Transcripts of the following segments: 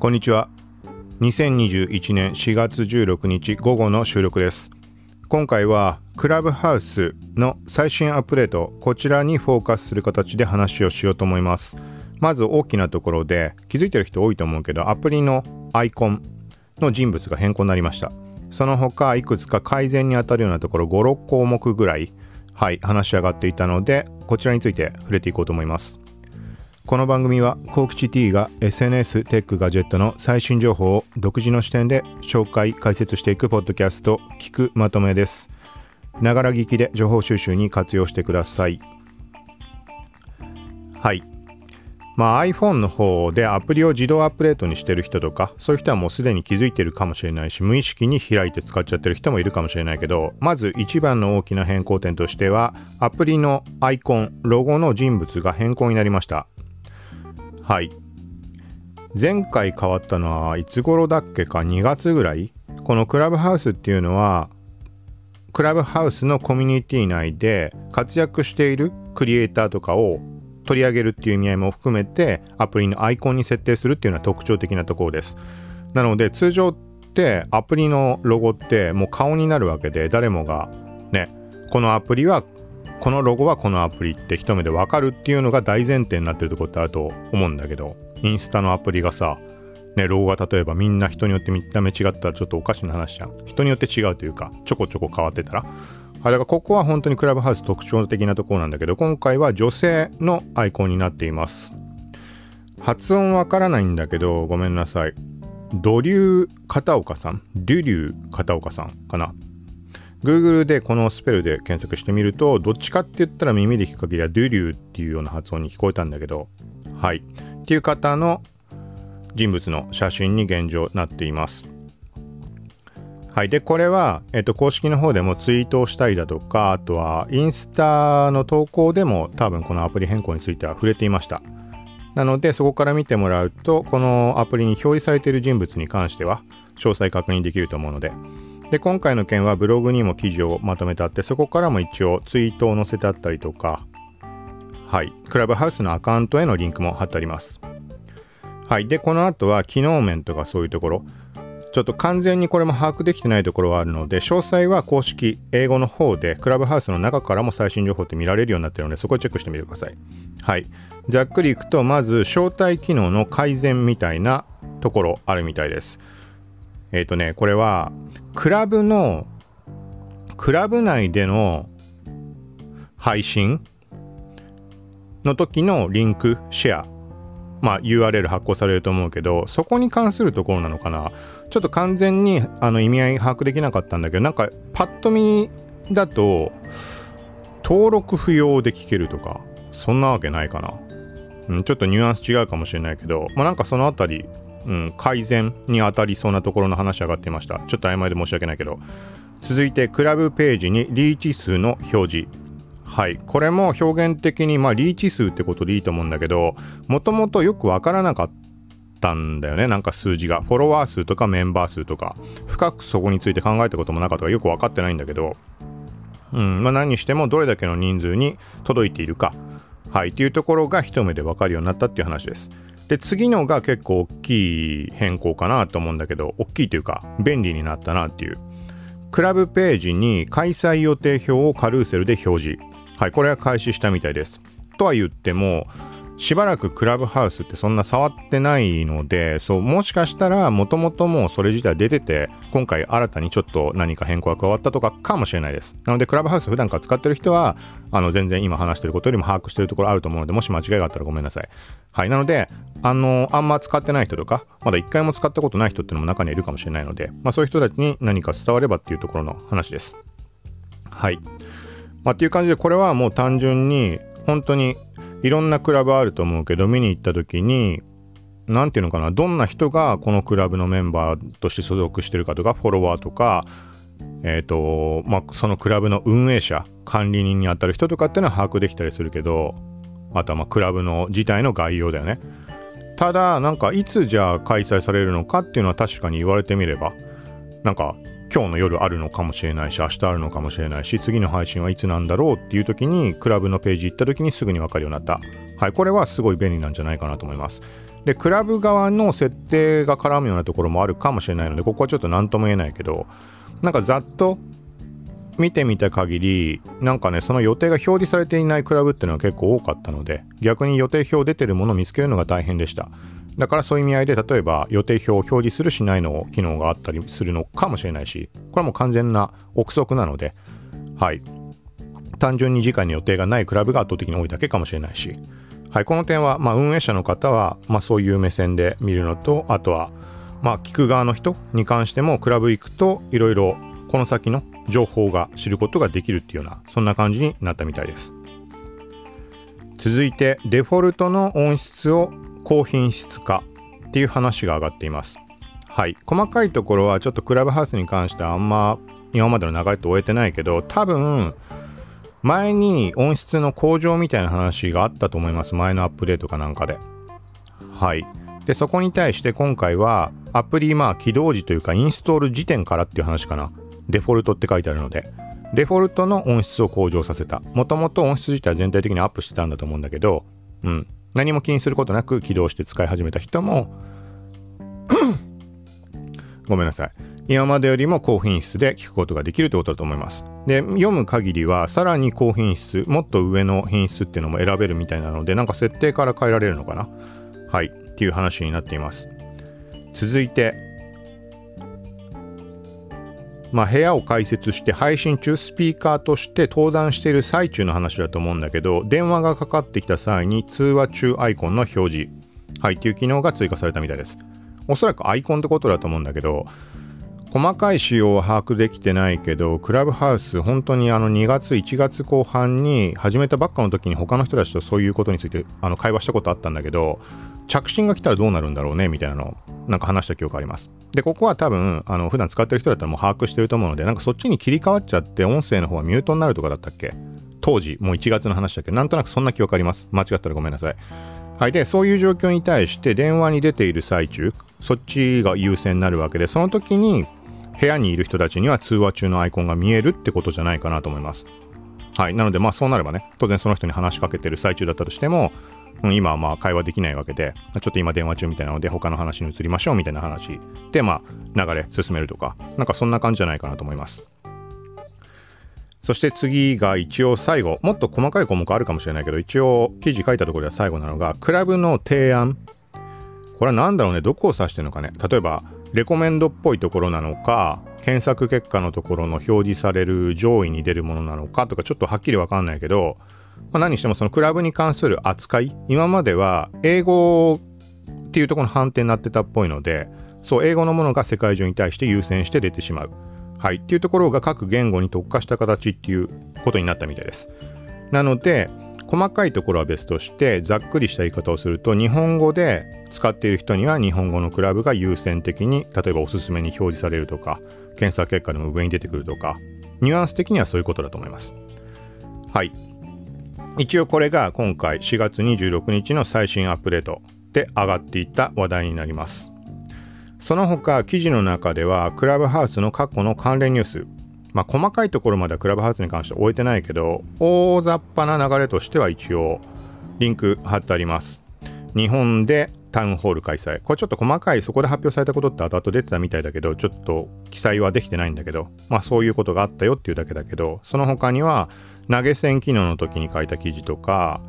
こんにちは。2021年4月16日午後の収録です。今回はクラブハウスの最新アップデートこちらにフォーカスする形で話をしようと思います。まず大きなところで気づいてる人多いと思うけどアプリのアイコンの人物が変更になりました。その他いくつか改善に当たるようなところ56項目ぐらいはい話し上がっていたのでこちらについて触れていこうと思います。この番組はコークチ T が SNS テックガジェットの最新情報を独自の視点で紹介解説していくポッドキャスト聞くまとめです。ながら聞きで情報収集に活用してください。はい。まあ iPhone の方でアプリを自動アップデートにしてる人とかそういう人はもうすでに気づいてるかもしれないし無意識に開いて使っちゃってる人もいるかもしれないけどまず一番の大きな変更点としてはアプリのアイコンロゴの人物が変更になりました。はい。前回変わったのはいつ頃だっけか？2月ぐらい？このクラブハウスっていうのはクラブハウスのコミュニティ内で活躍しているクリエイターとかを取り上げるっていう意味合いも含めてアプリのアイコンに設定するっていうのは特徴的なところです。なので通常ってアプリのロゴってもう顔になるわけで誰もがねこのアプリはこのロゴはこのアプリって一目でわかるっていうのが大前提になってるとこってあると思うんだけどインスタのアプリがさね、ロゴが例えばみんな人によって見た目違ったらちょっとおかしな話じゃん。人によって違うというか、ちょこちょこ変わってたら。あれがここは本当にクラブハウス特徴的なところなんだけど、今回は女性のアイコンになっています。発音わからないんだけど、ごめんなさい。ドリュー片岡さん？デュリュー片岡さんかな？Google でこのスペルで検索してみると、どっちかって言ったら耳で聞く限りはドゥリューっていうような発音に聞こえたんだけど、はい。っていう方の人物の写真に現状なっています。はい。で、これは、えっと、公式の方でもツイートをしたりだとか、あとはインスタの投稿でも多分このアプリ変更については触れていました。なので、そこから見てもらうと、このアプリに表示されている人物に関しては、詳細確認できると思うので、で今回の件はブログにも記事をまとめてあってそこからも一応ツイートを載せてあったりとかはい。クラブハウスのアカウントへのリンクも貼ってあります。はい。でこの後は機能面とかそういうところ。ちょっと完全にこれも把握できてないところはあるので詳細は公式英語の方でクラブハウスの中からも最新情報って見られるようになってるのでそこをチェックしてみてください。はい。ざっくりいくとまず招待機能の改善みたいなところあるみたいです。えっ、ー、とねこれはクラブの、クラブ内での配信？の時のリンク、シェア、まあ URL 発行されると思うけど、そこに関するところなのかな？ちょっと完全にあの意味合い把握できなかったんだけど、なんかパッと見だと、登録不要で聞けるとか、そんなわけないかな。うん、ちょっとニュアンス違うかもしれないけど、まあなんかそのあたりうん、改善に当たりそうなところの話上がっていました。ちょっと曖昧で申し訳ないけど。続いてクラブページにリーチ数の表示。はい。これも表現的にまあリーチ数ってことでいいと思うんだけどもともとよくわからなかったんだよね。なんか数字が。フォロワー数とかメンバー数とか。深くそこについて考えたこともなかったからよく分かってないんだけど。うん。まあ、何にしてもどれだけの人数に届いているか。はい。っていうところが一目で分かるようになったっていう話です。で次のが結構大きい変更かなと思うんだけど大きいというか便利になったなっていう。クラブページに開催予定表をカルーセルで表示。はいこれは開始したみたいです。とは言ってもしばらくクラブハウスってそんな触ってないので、そう、もしかしたらもともともうそれ自体出てて、今回新たにちょっと何か変更が加わったとかかもしれないです。なので、クラブハウス普段から使ってる人は、あの、全然今話してることよりも把握してるところあると思うので、もし間違いがあったらごめんなさい。はい。なので、あの、あんま使ってない人とか、まだ一回も使ったことない人っていうのも中にはいるかもしれないので、まあそういう人たちに何か伝わればっていうところの話です。はい。まあっていう感じで、これはもう単純に、本当にいろんなクラブあると思うけど見に行った時に何ていうのかなどんな人がこのクラブのメンバーとして所属してるかとかフォロワーとかえ、ー、とまあそのクラブの運営者管理人にあたる人とかっていうのは把握できたりするけどあとはまあクラブの自体の概要だよね。ただなんかいつじゃあ開催されるのかっていうのは確かに言われてみればなんか今日の夜あるのかもしれないし明日あるのかもしれないし次の配信はいつなんだろうっていう時にクラブのページ行った時にすぐに分かるようになった。はいこれはすごい便利なんじゃないかなと思います。でクラブ側の設定が絡むようなところもあるかもしれないのでここはちょっと何とも言えないけどなんかざっと見てみた限りなんかねその予定が表示されていないクラブっていうのは結構多かったので逆に予定表出てるものを見つけるのが大変でした。だからそういう意味合いで例えば予定表を表示するしないの機能があったりするのかもしれないしこれはもう完全な憶測なのではい。単純に時間に予定がないクラブが圧倒的に多いだけかもしれないしはい。この点はまあ運営者の方はまあそういう目線で見るのとあとはまあ聞く側の人に関してもクラブ行くといろいろこの先の情報が知ることができるっていうようなそんな感じになったみたいです。続いてデフォルトの音質を高品質化っていう話が上がっています。はい。細かいところはちょっとクラブハウスに関してあんま今までの流れと終えてないけど多分前に音質の向上みたいな話があったと思います。前のアップデートかなんかで。はい。でそこに対して今回はアプリまあ起動時というかインストール時点からっていう話かな。デフォルトって書いてあるので、デフォルトの音質を向上させた。もともと音質自体は全体的にアップしてたんだと思うんだけど、うん。何も気にすることなく起動して使い始めた人も ごめんなさい。今までよりも高品質で聞くことができるということだと思います。で、読む限りはさらに高品質、もっと上の品質っていうのも選べるみたいなので、なんか設定から変えられるのかなはい。っていう話になっています。続いて、まあ、部屋を開設して配信中スピーカーとして登壇している最中の話だと思うんだけど電話がかかってきた際に通話中アイコンの表示。はいっていう機能が追加されたみたいです。おそらくアイコンってことだと思うんだけど細かい仕様は把握できてないけどクラブハウス本当にあの2月1月後半に始めたばっかの時に他の人たちとそういうことについてあの会話したことあったんだけど着信が来たらどうなるんだろうねみたいなのをなんか話した記憶あります。で、ここは多分、あの普段使ってる人だったらもう把握してると思うので、なんかそっちに切り替わっちゃって音声の方はミュートになるとかだったっけ？当時、もう1月の話だけ？ど、なんとなくそんな記憶あります。間違ったらごめんなさい。はい。で、そういう状況に対して電話に出ている最中、そっちが優先になるわけで、その時に部屋にいる人たちには通話中のアイコンが見えるってことじゃないかなと思います。はい。なので、まあそうなればね、当然その人に話しかけてる最中だったとしても、今はまあ会話できないわけで、ちょっと今電話中みたいなので他の話に移りましょうみたいな話で、まあ流れ進めるとか、なんかそんな感じじゃないかなと思います。そして次が一応最後、もっと細かい項目あるかもしれないけど、一応記事書いたところでは最後なのが、クラブの提案。これは何だろうね、どこを指してるのかね？例えば、レコメンドっぽいところなのか、検索結果のところの表示される上位に出るものなのかとか、ちょっとはっきりわかんないけど、まあ、何してもそのクラブに関する扱い今までは英語っていうところの判定になってたっぽいのでそう英語のものが世界中に対して優先して出てしまう。はい。っていうところが各言語に特化した形っていうことになったみたいです。なので細かいところは別としてざっくりした言い方をすると日本語で使っている人には日本語のクラブが優先的に例えばおすすめに表示されるとか検索結果でも上に出てくるとかニュアンス的にはそういうことだと思います。はい。一応これが今回4月26日の最新アップデートで上がっていった話題になります。その他記事の中ではクラブハウスの過去の関連ニュースまあ細かいところまではクラブハウスに関して終えてないけど大雑把な流れとしては一応リンク貼ってあります。日本でタウンホール開催。これちょっと細かい、そこで発表されたことって後々出てたみたいだけど、ちょっと記載はできてないんだけど、まあそういうことがあったよっていうだけだけど、その他には投げ銭機能の時に書いた記事とか、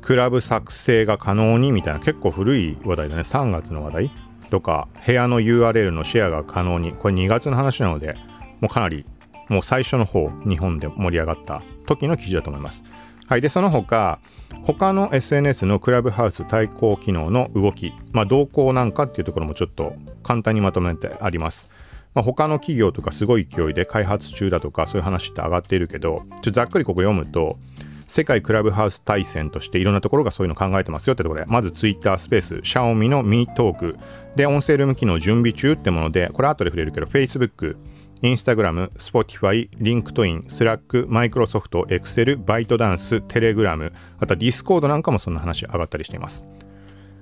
クラブ作成が可能にみたいな結構古い話題だね。3月の話題とか、部屋の URL のシェアが可能に。これ2月の話なので、もうかなり、もう最初の方、日本で盛り上がった時の記事だと思います。はい。で、その他、他の SNS のクラブハウス対抗機能の動き、まあ、動向なんかっていうところもちょっと簡単にまとめてあります。まあ、他の企業とかすごい勢いで開発中だとかそういう話って上がっているけどちょざっくりここ読むと世界クラブハウス対戦としていろんなところがそういうの考えてますよってところでまず Twitter スペース Xiaomi の Mi トークで音声ルーム機能準備中ってものでこれ後で触れるけど Facebook インスタグラム、Spotify、LinkedIn、Slack、Microsoft、Excel、バイトダンス、テレグラム、あとは Discord なんかもそんな話上がったりしています。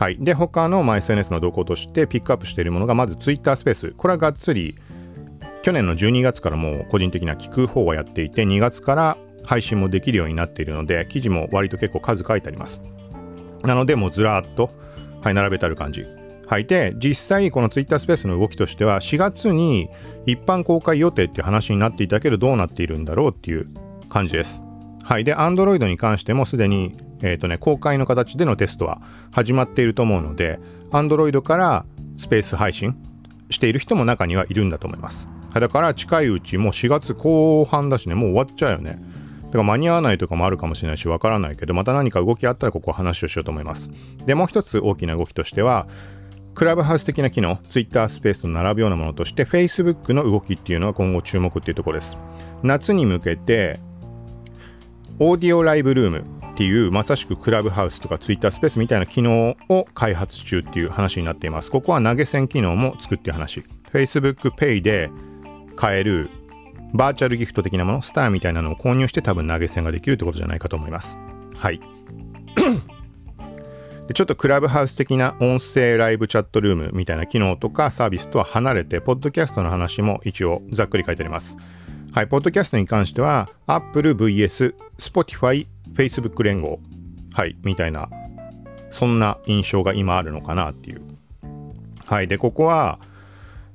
はい。で、他の、まあ、SNS の動向としてピックアップしているものが、まず Twitter スペース。これはがっつり、去年の12月からもう個人的な聞く方はやっていて、2月から配信もできるようになっているので、記事も割と結構数書いてあります。なので、もうずらーっと、はい、並べてある感じ。はい、で、実際この Twitter スペースの動きとしては、4月に一般公開予定っていう話になっていたけど、どうなっているんだろうっていう感じです。はい。で、Android に関してもすでに、えっ、ー、とね、公開の形でのテストは始まっていると思うので、Android からスペース配信している人も中にはいるんだと思います。だから近いうちもう4月後半だしね、もう終わっちゃうよね。だから間に合わないとかもあるかもしれないし、わからないけど、また何か動きあったらここ話をしようと思います。で、もう一つ大きな動きとしては、クラブハウス的な機能、Twitter スペースと並ぶようなものとして、Facebook の動きっていうのは今後注目っていうところです。夏に向けて、オーディオライブルームっていうまさしくクラブハウスとか Twitter スペースみたいな機能を開発中っていう話になっています。ここは投げ銭機能も作っていう話。Facebook Pay で買えるバーチャルギフト的なもの、スターみたいなのを購入して多分投げ銭ができるってことじゃないかと思います。はい。でちょっとクラブハウス的な音声ライブチャットルームみたいな機能とかサービスとは離れて、ポッドキャストの話も一応ざっくり書いてあります。はい、ポッドキャストに関しては、Apple vs Spotify Facebook 連合、はい、みたいな、そんな印象が今あるのかなっていう。はい、で、ここは、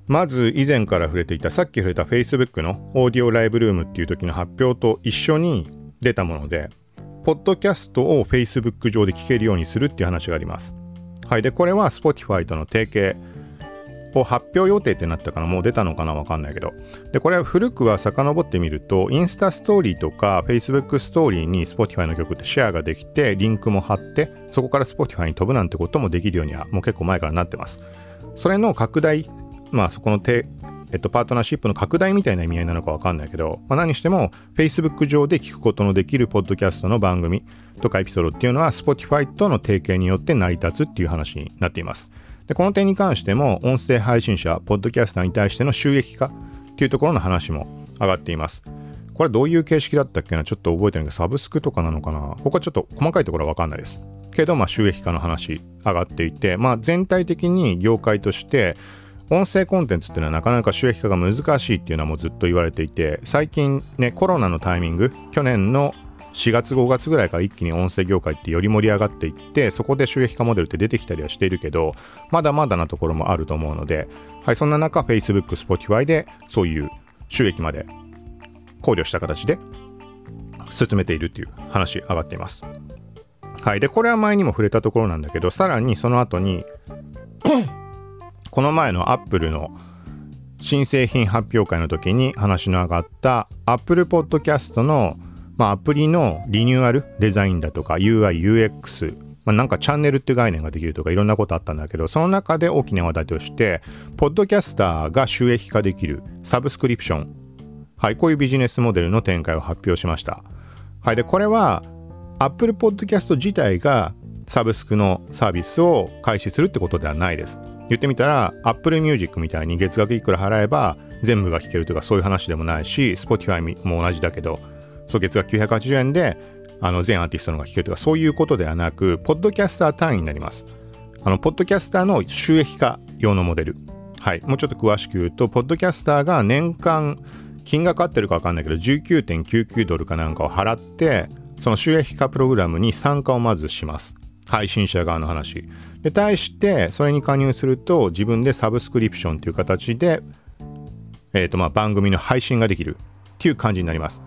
まず以前から触れていたさっき触れた Facebook のオーディオライブルームっていう時の発表と一緒に出たもので、ポッドキャストを Facebook 上で聞けるようにするっていう話があります。はい。で、これは Spotify との提携を発表予定ってなったかなもう出たのかなわかんないけど。で、これは古くは遡ってみると、インスタストーリーとか Facebook ストーリーに Spotify の曲ってシェアができて、リンクも貼って、そこから Spotify に飛ぶなんてこともできるようにはもう結構前からなってます。それの拡大まあそこの手、えっと、パートナーシップの拡大みたいな意味合いなのかわかんないけど、まあ、何しても Facebook 上で聞くことのできるポッドキャストの番組とかエピソードっていうのは Spotify との提携によって成り立つっていう話になっています。で、この点に関しても音声配信者、ポッドキャスターに対しての収益化っていうところの話も上がっています。これどういう形式だったっけなちょっと覚えてないけど、サブスクとかなのかな？ここはちょっと細かいところはわかんないです。けど、まあ収益化の話上がっていて、まあ全体的に業界として音声コンテンツっていうのはなかなか収益化が難しいっていうのはもうずっと言われていて最近ねコロナのタイミング去年の4月5月ぐらいから一気に音声業界ってより盛り上がっていってそこで収益化モデルって出てきたりはしているけどまだまだなところもあると思うので、はい、そんな中 Facebook、Spotify でそういう収益まで考慮した形で進めているっていう話上がっています。はい。で、これは前にも触れたところなんだけど、さらにその後にこの前のアップルの新製品発表会の時に話の上がった Apple Podcast の、まあ、アプリのリニューアルデザインだとか UI、UX、まあ、なんかチャンネルっていう概念ができるとかいろんなことあったんだけどその中で大きな話題としてポッドキャスターが収益化できるサブスクリプション。はいこういうビジネスモデルの展開を発表しました。はいでこれは Apple Podcast 自体がサブスクのサービスを開始するってことではないです。言ってみたら Apple Music みたいに月額いくら払えば全部が聴けるとかそういう話でもないし Spotify も同じだけどそう月額980円であの全アーティストのが聴けるとかそういうことではなくポッドキャスター単位になります。あのポッドキャスターの収益化用のモデル。はい。もうちょっと詳しく言うとポッドキャスターが年間金額合ってるか分かんないけど19.99ドルかなんかを払ってその収益化プログラムに参加をまずします。配信者側の話。で対してそれに加入すると自分でサブスクリプションという形で、えーとまあ、番組の配信ができるっていう感じになります。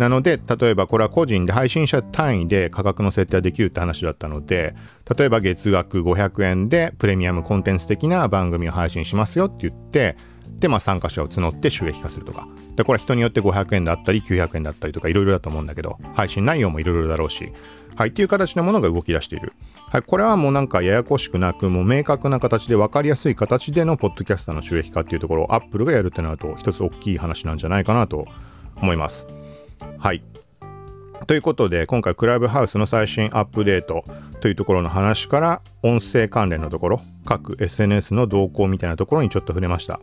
なので例えばこれは個人で配信者単位で価格の設定ができるって話だったので例えば月額500円でプレミアムコンテンツ的な番組を配信しますよって言ってで、まあ、参加者を募って収益化するとかでこれは人によって500円だったり900円だったりとかいろいろだと思うんだけど配信内容もいろいろだろうしはい、っていう形のものが動き出している。はい、これはもうなんかややこしくなく、もう明確な形で分かりやすい形でのポッドキャスターの収益化っていうところをアップルがやるってなると、一つ大きい話なんじゃないかなと思います。はい。ということで、今回クラブハウスの最新アップデートというところの話から、音声関連のところ、各 SNS の動向みたいなところにちょっと触れました。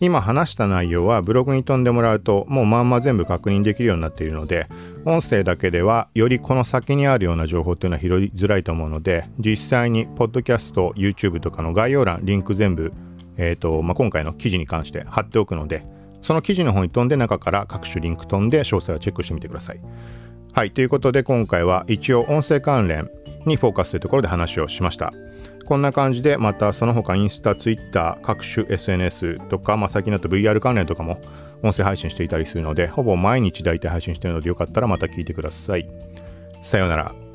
今話した内容はブログに飛んでもらうともうまんま全部確認できるようになっているので音声だけではよりこの先にあるような情報っていうのは拾いづらいと思うので実際にポッドキャスト YouTube とかの概要欄リンク全部、えーとまあ、今回の記事に関して貼っておくのでその記事の方に飛んで中から各種リンク飛んで詳細をチェックしてみてください。はいということで今回は一応音声関連にフォーカスというところで話をしました。こんな感じでまたその他インスタ、ツイッター、各種 SNS とか、まあ、最近だと VR 関連とかも音声配信していたりするので、ほぼ毎日大体配信してるのでよかったらまた聞いてください。さようなら。